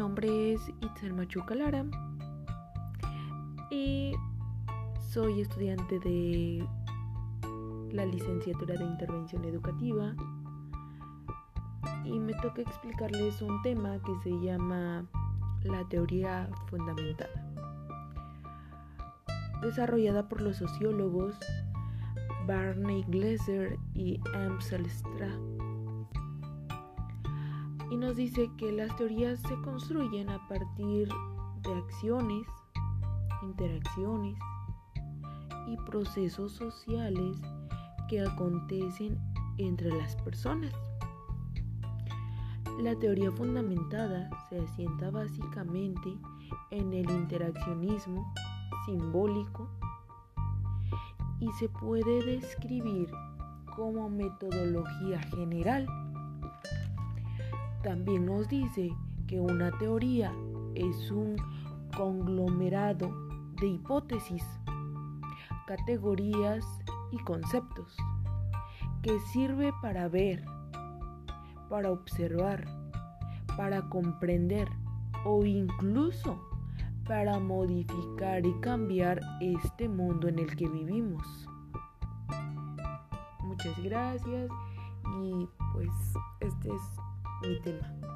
nombre es Itzel Machuca Lara. Y soy estudiante de la licenciatura de intervención educativa. Y me toca explicarles un tema que se llama la teoría fundamentada, desarrollada por los sociólogos Barney Glaser y Amsel Strath y nos dice que las teorías se construyen a partir de acciones, interacciones y procesos sociales que acontecen entre las personas. La teoría fundamentada se asienta básicamente en el interaccionismo simbólico y se puede describir como metodología general también nos dice que una teoría es un conglomerado de hipótesis, categorías y conceptos que sirve para ver, para observar, para comprender o incluso para modificar y cambiar este mundo en el que vivimos. Muchas gracias y pues este es mi tema.